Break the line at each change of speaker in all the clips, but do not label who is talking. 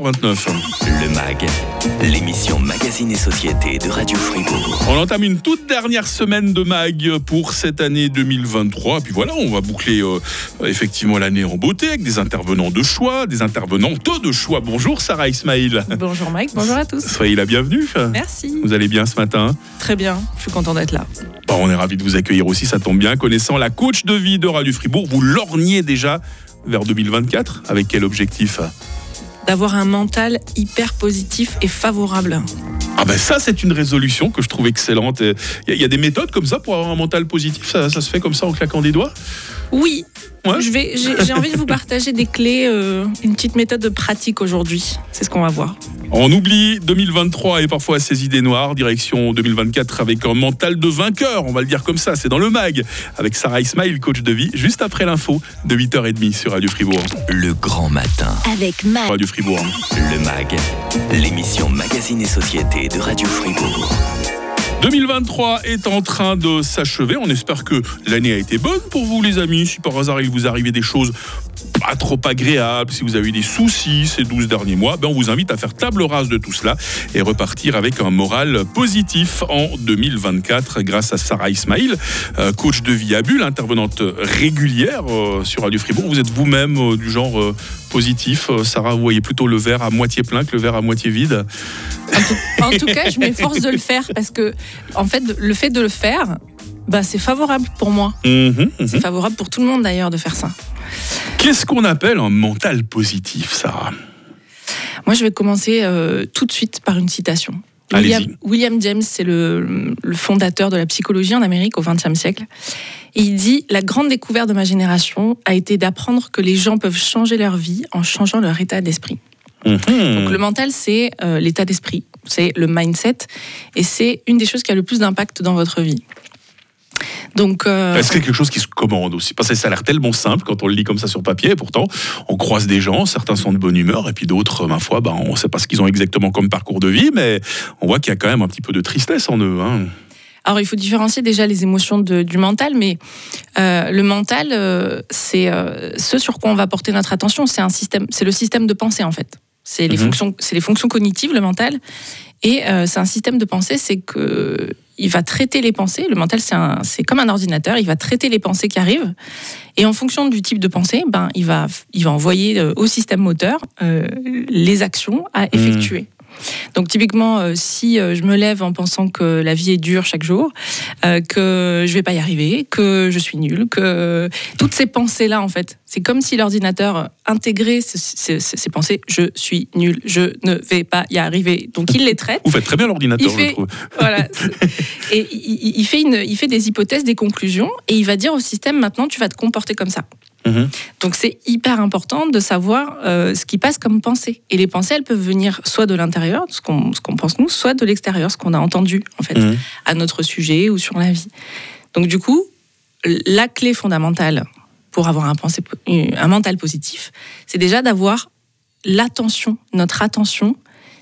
29.
Le MAG, l'émission Magazine et Société de Radio Fribourg.
On entame une toute dernière semaine de MAG pour cette année 2023. Puis voilà, on va boucler euh, effectivement l'année en beauté avec des intervenants de choix, des intervenantes de choix. Bonjour Sarah Ismail.
Bonjour Mike, bonjour à tous.
Soyez la bienvenue.
Merci.
Vous allez bien ce matin?
Très bien, je suis content d'être là.
Bon, on est ravis de vous accueillir aussi, ça tombe bien. Connaissant la coach de vie de Radio Fribourg, vous lorgnez déjà vers 2024. Avec quel objectif?
D'avoir un mental hyper positif et favorable.
Ah ben ça, c'est une résolution que je trouve excellente. Il y, a- des méthodes comme ça pour avoir un mental positif? Ça se fait comme ça en claquant des doigts?
Oui,
Ouais.
je vais, j'ai, j'ai envie de vous partager des clés, euh, une petite méthode de pratique aujourd'hui. C'est ce qu'on va voir.
On oublie 2023 et parfois ses idées noires. Direction 2024 avec un mental de vainqueur, on va le dire comme ça. C'est dans le MAG avec Sarah Ismail, coach de vie, juste après l'info de 8h30 sur Radio Fribourg.
Le grand matin.
Avec Mag.
Radio Fribourg.
Le MAG, l'émission Magazine et Société de Radio Fribourg.
2023 est en train de s'achever. On espère que l'année a été bonne pour vous, les amis. Si par hasard il vous arrivait des choses pas trop agréables, si vous avez eu des soucis ces 12 derniers mois, ben on vous invite à faire table rase de tout cela et repartir avec un moral positif en 2024 grâce à Sarah Ismail, euh, coach de vie à Bulle, intervenante régulière euh, sur Radio Fribourg. Vous êtes vous-même euh, du genre positif. Sarah, vous voyez plutôt le verre à moitié plein que le verre à moitié vide?
En tout cas, je m'efforce de le faire parce que, en fait, le fait de le faire, bah, c'est favorable pour moi.
Mhm, mhm.
C'est favorable pour tout le monde d'ailleurs de faire ça.
Qu'est-ce qu'on appelle un mental positif, Sarah
Moi, je vais commencer euh, tout de suite par une citation. William, William James, c'est le, le fondateur de la psychologie en Amérique au XXe siècle. Et il dit La grande découverte de ma génération a été d'apprendre que les gens peuvent changer leur vie en changeant leur état d'esprit.
Mhm.
Donc, le mental, c'est euh, l'état d'esprit, c'est le mindset, et c'est une des choses qui a le plus d'impact dans votre vie. Donc, euh,
Est-ce que c'est quelque chose qui se commande aussi? Parce que ça a l'air tellement simple quand on le lit comme ça sur papier. Et pourtant, on croise des gens, certains sont de bonne humeur, et puis d'autres, ma foi, ben, on ne sait pas ce qu'ils ont exactement comme parcours de vie, mais on voit qu'il y a quand même un petit peu de tristesse en eux. hein.
Alors, il faut différencier déjà les émotions de- du mental, mais euh, le mental, euh, c'est euh, ce sur quoi on va porter notre attention. C'est un système, c'est le système de pensée en fait. C'est les
Mhm.
fonctions, c'est les fonctions cognitives, le mental, et euh, c'est un système de pensée. C'est que il va traiter les pensées. Le mental, c'est comme un ordinateur. Il va traiter les pensées qui arrivent, et en fonction du type de pensée, ben il va, il va envoyer euh, au système moteur euh, les actions à effectuer. Donc typiquement, euh, si euh, je me lève en pensant que la vie est dure chaque jour, euh, que je vais pas y arriver, que je suis nulle, que toutes ces pensées-là, en fait, c'est comme si l'ordinateur intégrait ce- ce- ce- ces pensées. Je suis nul, je ne vais pas y arriver. Donc il les traite.
Vous faites très bien l'ordinateur, je
fait-
trouve.
Voilà. Et il, il- il fait une, il fait des hypothèses, des conclusions, et il va dire au système maintenant, tu vas te comporter comme ça.
Mhm.
Donc c'est hyper important de savoir euh, ce qui passe comme pensée. Et les pensées, elles peuvent venir soit de l'intérieur, ce qu'on pense nous, soit de l'extérieur, ce qu'on a entendu en fait
Mhm.
à notre sujet ou sur la vie. Donc du coup, la clé fondamentale pour avoir un, pensée, un mental positif, c'est déjà d'avoir l'attention, notre attention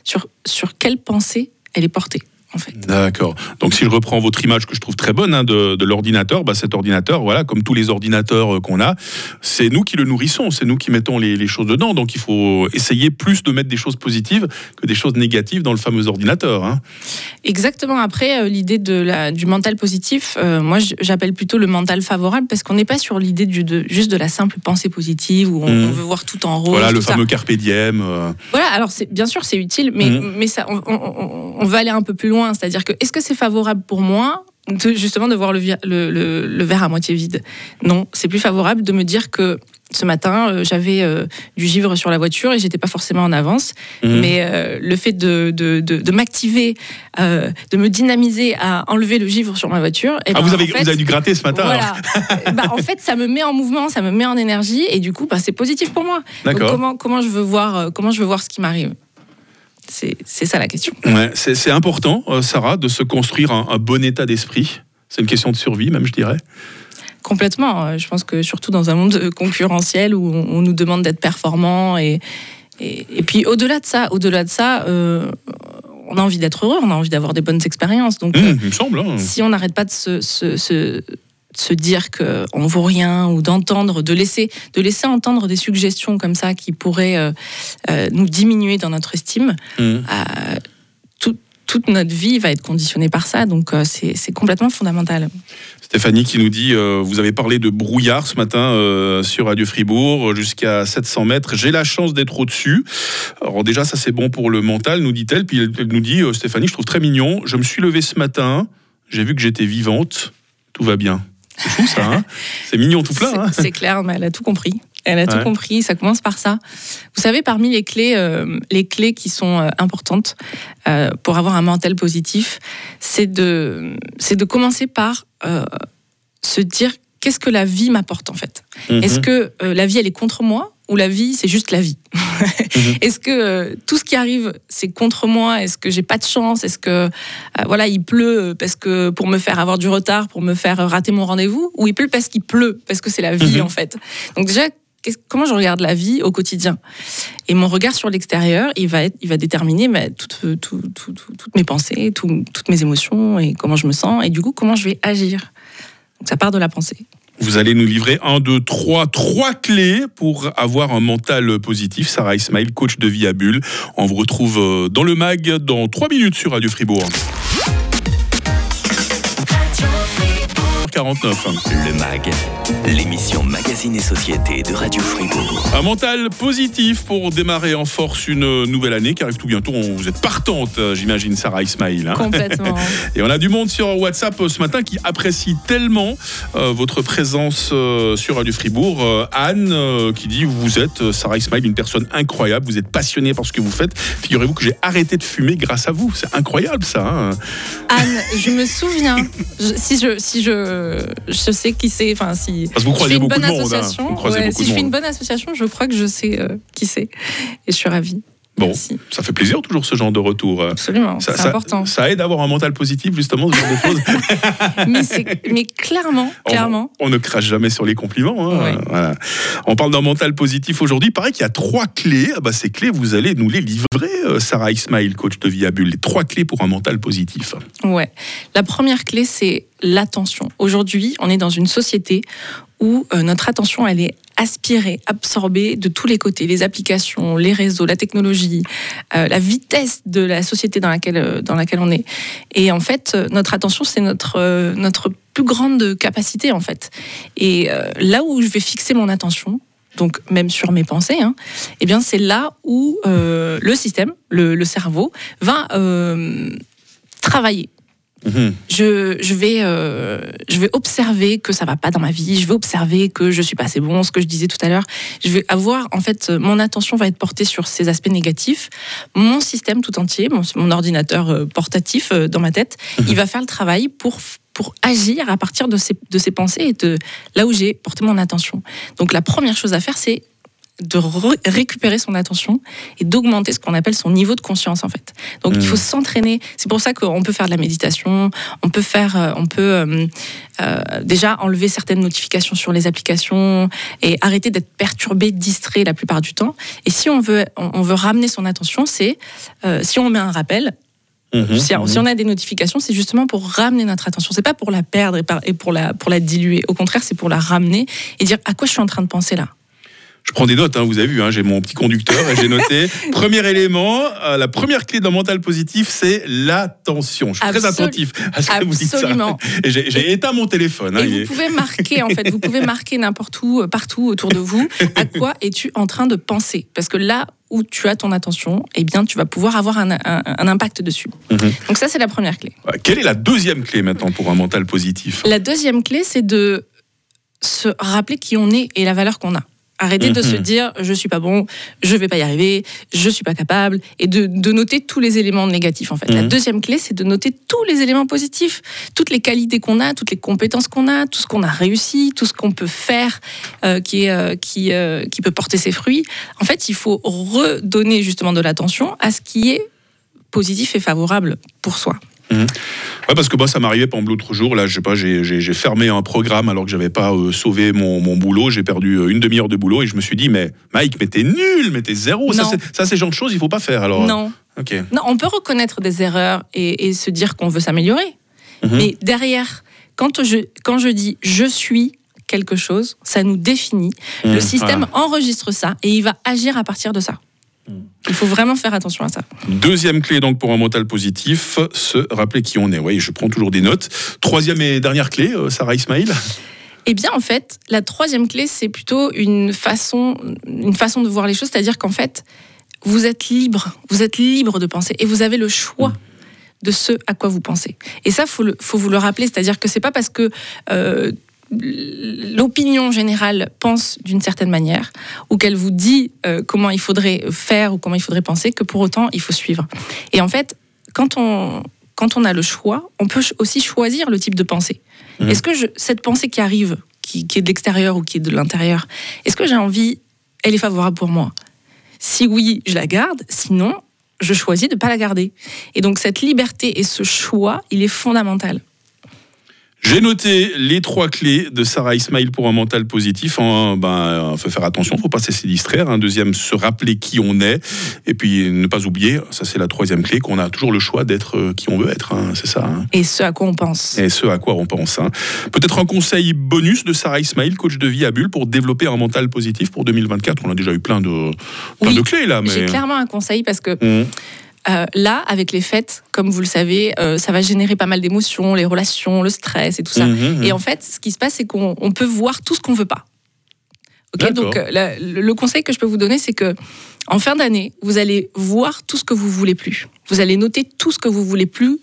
sur, sur quelle pensée elle est portée en fait.
D'accord. Donc si je reprends votre image que je trouve très bonne hein, de, de l'ordinateur, bah, cet ordinateur, voilà, comme tous les ordinateurs euh, qu'on a, c'est nous qui le nourrissons, c'est nous qui mettons les, les choses dedans. Donc il faut essayer plus de mettre des choses positives que des choses négatives dans le fameux ordinateur. hein.
Exactement. Après, euh, l'idée de la, du mental positif, euh, moi j'appelle plutôt le mental favorable parce qu'on n'est pas sur l'idée du- de, juste de la simple pensée positive où on, on veut voir tout en rose.
Voilà le
tout ça.
fameux carpe diem. euh,
Voilà, alors bien sûr c'est utile, mais, mais ça, on, on- on va aller un peu plus loin. C'est-à-dire que est-ce que c'est favorable pour moi de, justement de voir le, vi- le, le- le verre à moitié vide? Non, c'est plus favorable de me dire que ce matin euh, j'avais euh, du givre sur la voiture et j'étais pas forcément en avance,
Mhm.
mais euh, le fait de, de, de- de m'activer, de me dynamiser à enlever le givre sur ma voiture. eh
Ah,
ben,
vous avez,
en fait,
vous avez dû gratter ce matin.
voilà. Bah, en fait, ça me met en mouvement, ça me met en énergie, et du coup, bah, c'est positif pour moi. Donc, comment, comment je veux voir, comment je veux voir ce qui m'arrive? C'est ça la question.
Ouais, c'est important, euh, Sarah, de se construire un, un bon état d'esprit. C'est une question de survie, même, je dirais.
Complètement. Euh, Je pense que surtout dans un monde concurrentiel où on, on nous demande d'être performant et, et, et puis au-delà de ça, au-delà de ça, euh, on a envie d'être heureux, on a envie d'avoir des bonnes expériences. Donc, euh,
il me semble. hein.
si on n'arrête pas de se, se- se- se dire qu'on vaut rien ou d'entendre, de laisser, de laisser entendre des suggestions comme ça qui pourraient euh, euh, nous diminuer dans notre estime.
Mmh.
Euh, tout- toute notre vie va être conditionnée par ça, donc c'est complètement fondamental.
Stéphanie qui nous dit Vous avez parlé de brouillard ce matin sur Radio Fribourg, jusqu'à 700 mètres. J'ai la chance d'être au-dessus. Alors, déjà, ça c'est bon pour le mental, nous dit-elle. Puis elle, nous dit Stéphanie, je trouve très mignon. Je me suis levée ce matin, j'ai vu que j'étais vivante. Tout va bien. C'est fou ça, hein C'est mignon tout plein.
C'est-
hein
C'est clair, mais elle a tout compris. Elle a tout compris. Ça commence par ça. Vous savez, parmi les clés, euh, les clés qui sont euh, importantes euh, pour avoir un mental positif, c'est de, c'est de commencer par se dire qu'est-ce que la vie m'apporte en fait. Est-ce
Mhm.
que la vie elle est contre moi ou la vie c'est juste la vie Est-ce que euh, tout ce qui arrive c'est contre moi? Est-ce que j'ai pas de chance? Est-ce que euh, voilà il pleut parce que pour me faire avoir du retard, pour me faire rater mon rendez-vous? Ou il pleut parce qu'il pleut parce que c'est la vie
Mhm.
en fait. Donc déjà comment je regarde la vie au quotidien? Et mon regard sur l'extérieur il va être, il va déterminer bah, toutes, tout- tout- tout- toutes mes pensées, tout- toutes mes émotions et comment je me sens et du coup comment je vais agir? Donc ça part de la pensée.
Vous allez nous livrer un, deux, trois, trois clés pour avoir un mental positif. Sarah Ismail, coach de vie à Bulle. On vous retrouve euh, dans le mag dans trois minutes sur Radio Fribourg. 49.
Le MAG, l'émission Magazine et Société de Radio Fribourg.
Un mental positif pour démarrer en force une nouvelle année qui arrive tout bientôt. Vous êtes partante, euh, j'imagine, Sarah Ismail. hein.
Complètement.
Et on a du monde sur WhatsApp euh, ce matin qui apprécie tellement euh, votre présence euh, sur Radio Fribourg. Euh, Anne qui dit Vous êtes, Sarah Ismail, une personne incroyable. Vous êtes passionnée par ce que vous faites. Figurez-vous que j'ai arrêté de fumer grâce à vous. C'est incroyable ça. hein.
Anne, je me souviens, je- si je, si je, je sais qui c'est, enfin si
Parce que vous
je
croisez
fais une
beaucoup
bonne
de monde. hein.
association, ouais,
beaucoup
si je fais une
monde.
bonne association, je crois que je sais euh, qui c'est, et je suis ravie.
Bon,
Merci.
ça fait plaisir toujours ce genre de retour.
Absolument,
Ça,
c'est important.
ça aide à avoir un mental positif, justement, ce genre de choses.
mais, clairement,
On-
clairement,
On, ne crache jamais sur les compliments. hein. Voilà. On parle d'un mental positif aujourd'hui. Il paraît qu'il y a trois clés. Ah bah, ces clés, vous allez nous les livrer, euh, Sarah Ismail, coach de Bulle. Les trois clés pour un mental positif.
ouais. La première clé, c'est l'attention. Aujourd'hui, on est dans une société où euh, notre attention, elle est aspirée, absorbée de tous les côtés, les applications, les réseaux, la technologie, euh, la vitesse de la société dans laquelle, euh, dans laquelle on est. Et en fait, euh, notre attention, c'est notre, euh, notre plus grande capacité, en fait. Et euh, là où je vais fixer mon attention, donc même sur mes pensées, hein, eh bien c'est là où le système, le, le cerveau, va travailler
Mhm.
je, je vais, euh, je vais observer que ça va pas dans ma vie, je vais observer que je suis pas assez bon, ce que je disais tout à l'heure. Je vais avoir, en fait, euh, mon attention va être portée sur ces aspects négatifs. Mon système tout entier, mon, mon ordinateur euh, portatif dans ma tête, il va faire le travail pour pour agir à partir de ces, de ces pensées et de là où j'ai porté mon attention. Donc la première chose à faire, c'est de re- récupérer son attention et d'augmenter ce qu'on appelle son niveau de conscience en fait. Donc
Mhm.
il faut s'entraîner. C'est pour ça qu'on peut faire de la méditation, on peut faire, euh, on peut euh, euh, déjà enlever certaines notifications sur les applications et arrêter d'être perturbé, distrait la plupart du temps. Et si on veut, on veut ramener son attention, c'est euh, si on met un rappel,
Mhm.
si, si on a des notifications, c'est justement pour ramener notre attention. C'est pas pour la perdre et pour la pour la diluer. Au contraire, c'est pour la ramener et dire à quoi je suis en train de penser là?
Je prends des notes, hein, vous avez vu, hein, j'ai mon petit conducteur et j'ai noté. Premier élément, euh, la première clé d'un mental positif, c'est l'attention. Je suis très attentif à ce que vous dites.
Absolument.
Et j'ai éteint mon téléphone. hein,
Et
il est-
vous pouvez marquer, en fait, vous pouvez marquer n'importe où, euh, partout autour de vous, à quoi es-tu en train de penser? Parce que là où tu as ton attention, eh bien, tu vas pouvoir avoir un, un- un impact dessus.
Mhm.
Donc ça, c'est la première clé.
Quelle est la deuxième clé maintenant pour un mental positif?
La deuxième clé, c'est de se rappeler qui on est et la valeur qu'on a. Arrêter de
Mhm.
se dire je suis pas bon, je vais pas y arriver, je suis pas capable, et de, de noter tous les éléments négatifs en fait. La
Mhm.
deuxième clé, c'est de noter tous les éléments positifs, toutes les qualités qu'on a, toutes les compétences qu'on a, tout ce qu'on a réussi, tout ce qu'on peut faire euh, qui, est, euh, qui, euh, qui peut porter ses fruits. En fait, il faut redonner justement de l'attention à ce qui est positif et favorable pour soi.
Ouais, parce que bah, ça m'arrivait exemple l'autre jour, là, je sais pas, j'ai- j'ai j'ai fermé un programme alors que j'avais pas euh, sauvé mon, mon boulot, j'ai perdu euh, une demi-heure de boulot et je me suis dit, mais Mike, mais t'es nul, mais t'es zéro. Ça,
Non.
c'est- Ça, c'est le genre de choses, il faut pas faire alors.
Non,
Ok.
Non, on peut reconnaître des erreurs et, et se dire qu'on veut s'améliorer.
Mhm.
Mais derrière, quand je, quand je dis je suis quelque chose, ça nous définit.
Mmh.
Le système
Ah.
enregistre ça et il va agir à partir de ça. Il faut vraiment faire attention à ça.
Deuxième clé donc pour un mental positif, se rappeler qui on est. Oui, je prends toujours des notes. Troisième et dernière clé, euh, Sarah Ismail.
Eh bien, en fait, la troisième clé, c'est plutôt une façon, une façon de voir les choses, c'est-à-dire qu'en fait, vous êtes libre, vous êtes libre de penser et vous avez le choix de ce à quoi vous pensez. Et ça, faut, le, faut vous le rappeler, c'est-à-dire que c'est pas parce que euh, l'opinion générale pense d'une certaine manière ou qu'elle vous dit euh, comment il faudrait faire ou comment il faudrait penser que pour autant il faut suivre. Et en fait, quand on, quand on a le choix, on peut aussi choisir le type de pensée.
Mhm.
Est-ce que je- cette pensée qui arrive, qui, qui est de l'extérieur ou qui est de l'intérieur, est-ce que j'ai envie, elle est favorable pour moi? Si oui, je la garde, sinon, je choisis de ne pas la garder. Et donc cette liberté et ce choix, il est fondamental.
J'ai noté les trois clés de Sarah Ismail pour un mental positif. Un, ben, il faut faire attention, faut pas se laisser distraire. Un deuxième, se rappeler qui on est. Et puis ne pas oublier, ça c'est la troisième clé, qu'on a toujours le choix d'être euh, qui on veut être. hein, c'est ça. hein.
Et ce à quoi on pense.
Et ce à quoi on pense. hein. Peut-être un conseil bonus de Sarah Ismail, coach de vie à Bulle, pour développer un mental positif pour 2024. On a déjà eu plein de, plein
Oui,
de clés là.
J'ai
Mais...
clairement un conseil parce que
Mmh.
Euh, là, avec les fêtes, comme vous le savez, euh, ça va générer pas mal d'émotions, les relations, le stress et tout ça.
Mmh, mmh.
Et en fait, ce qui se passe, c'est qu'on on peut voir tout ce qu'on veut pas. Ok,
D'accord.
donc euh, la- le, conseil que je peux vous donner, c'est que en fin d'année, vous allez voir tout ce que vous voulez plus. Vous allez noter tout ce que vous voulez plus,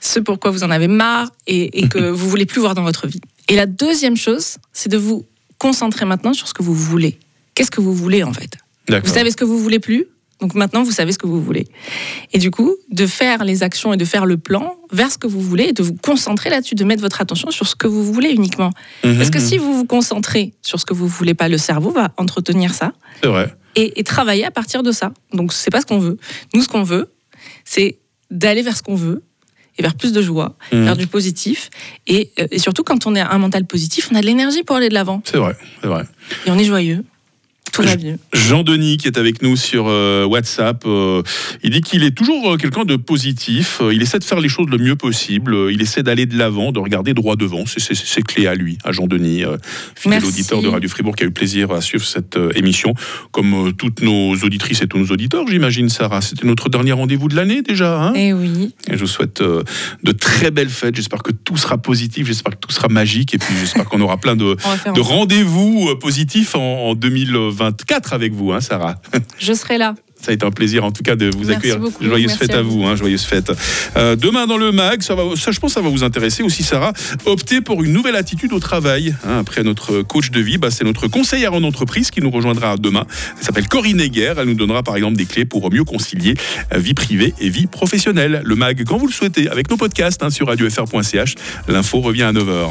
ce pourquoi vous en avez marre et, et que vous voulez plus voir dans votre vie. Et la deuxième chose, c'est de vous concentrer maintenant sur ce que vous voulez. Qu'est-ce que vous voulez en fait? Vous savez ce que vous voulez plus, donc maintenant vous savez ce que vous voulez. Et du coup, de faire les actions et de faire le plan vers ce que vous voulez et de vous concentrer là-dessus, de mettre votre attention sur ce que vous voulez uniquement.
Mmh,
Parce que
mmh.
si vous vous concentrez sur ce que vous voulez pas, le cerveau va entretenir ça
C'est vrai.
et, et travailler à partir de ça. Donc c'est pas ce qu'on veut. Nous, ce qu'on veut, c'est d'aller vers ce qu'on veut et vers plus de joie,
Mmh.
vers du positif. Et, euh, et surtout, quand on a un mental positif, on a de l'énergie pour aller de l'avant.
C'est vrai. C'est vrai.
Et on est joyeux. Tout va mieux.
Jean-Denis qui est avec nous sur euh, WhatsApp, euh, il dit qu'il est toujours euh, quelqu'un de positif, il essaie de faire les choses le mieux possible, il essaie d'aller de l'avant, de regarder droit devant, c'est- clé à lui, à Jean-Denis, fidèle auditeur de Radio Fribourg qui a eu plaisir à suivre cette émission, comme toutes nos auditrices et tous nos auditeurs, j'imagine Sarah. C'était notre dernier rendez-vous de l'année déjà, hein?
Et oui.
et je vous souhaite de très belles fêtes, j'espère que tout sera positif, j'espère que tout sera magique, et puis j'espère qu'on aura plein de, rendez-vous positifs en, en 2024 avec vous, hein, Sarah.
Je serai là.
Ça a été un plaisir en tout cas de vous
Merci
accueillir.
beaucoup,
Joyeuse
merci
fête
à
à vous, hein, joyeuse fête. Euh, demain dans le mag, ça, va, ça je pense que ça va vous intéresser aussi Sarah. Opter pour une nouvelle attitude au travail. hein. après notre coach de vie, bah, c'est notre conseillère en entreprise qui nous rejoindra demain. Elle s'appelle Corinne Heger. Elle nous donnera par exemple des clés pour mieux concilier euh, vie privée et vie professionnelle. Le mag, quand vous le souhaitez, avec nos podcasts hein, sur radiofr.ch. L'info revient à 9h.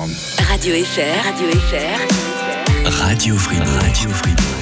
Radio FR. Radio FR.
Radio Fribourg. Radio Fribourg.